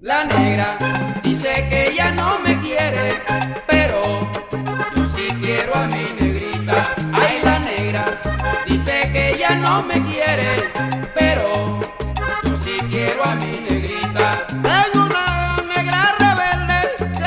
La negra dice que ella no me quiere, pero yo sí quiero a mi negrita. Ay, la negra dice que ella no me quiere, pero yo sí quiero a mi negrita. Tengo una negra rebelde que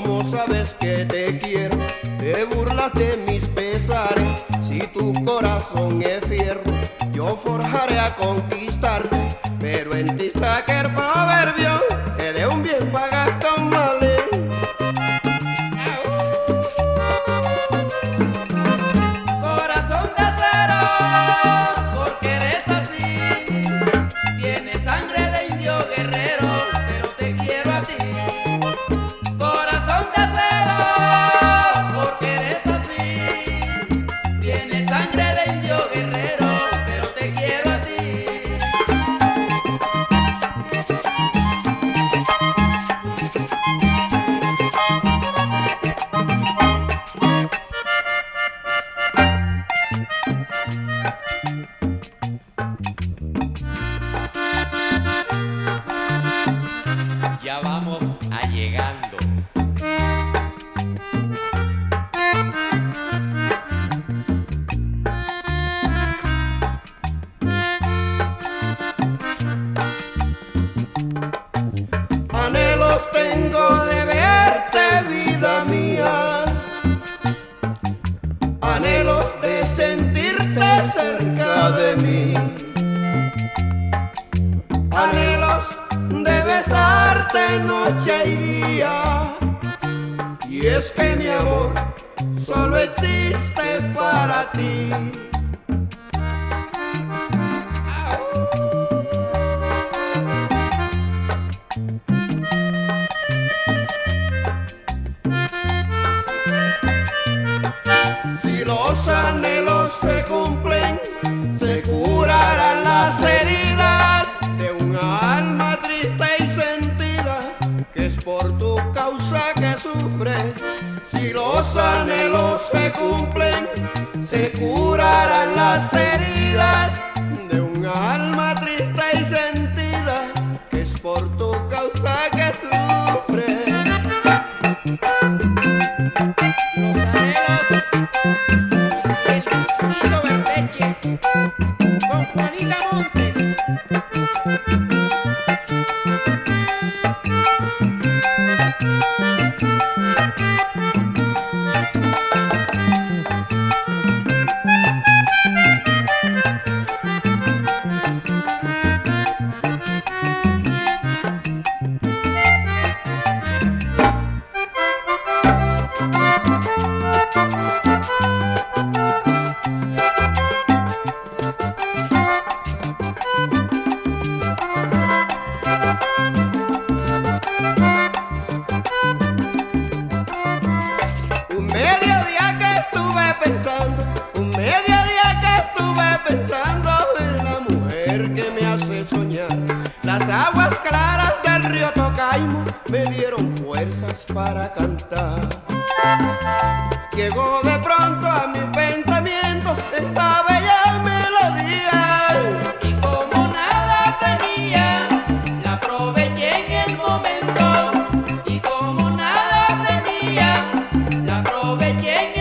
¿Cómo sabes que te quiero? Te burlas de mis pesares. Si tu corazón es fierro, yo forjaré a conquistarte. Pero en ti está que el proverbio vamos allegando. Anhelos tengo de verte, vida mía. Anhelos de sentirte cerca de mí. Noche y día. Y es que mi amor solo existe para ti. Por tu causa que sufre. Si los anhelos se cumplen, se curarán las heridas de una alma triste y sentida, que es por tu causa que sufre. Juanita Montes. Las aguas claras del río Tocaimo me dieron fuerzas para cantar. Llegó de pronto a mi pensamiento esta bella melodía. Y como nada tenía, la aproveché en el momento. Y como nada tenía, la aproveché en el momento.